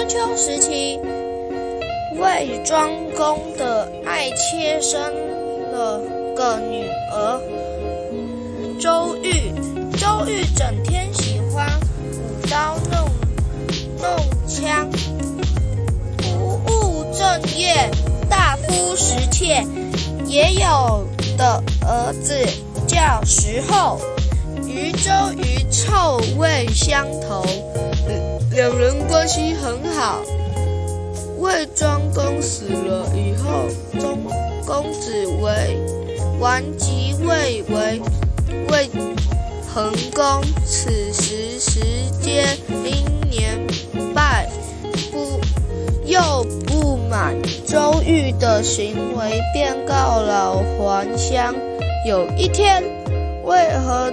春秋时期，魏庄公的爱妾生了个女儿周玉。周玉整天喜欢舞刀弄弄枪，不务正业，大夫食妾。也有的儿子叫石后，与周瑜臭味相投。两人关系很好。魏庄公死了以后，中公子为王即位为魏桓公。此时时间因年败，不又不满周瑜的行为，便告老还乡。有一天，魏桓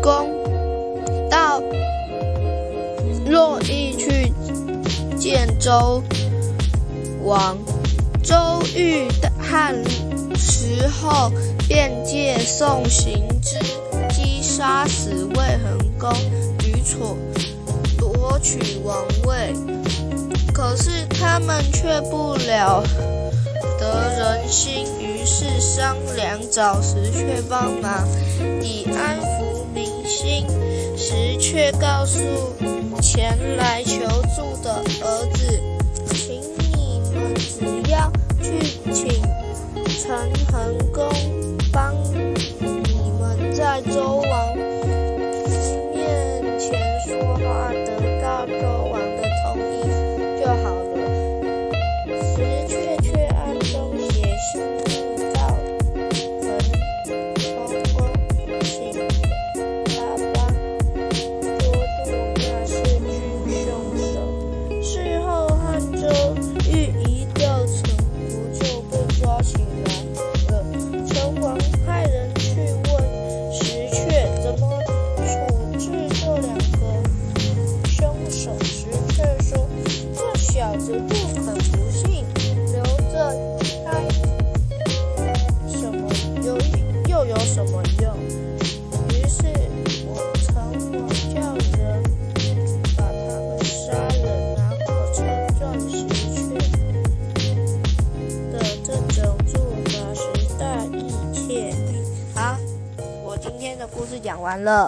公见周王，周瑜汉时候便借宋行之机杀死魏桓公，吕楚夺取王位。可是他们却不了得人心，于是商量找石却帮忙，以安抚民心。石却告诉。前来陈桓公来了。陈王派人去问石阙怎么处置这两个凶手。石阙说：“这小子讲完了。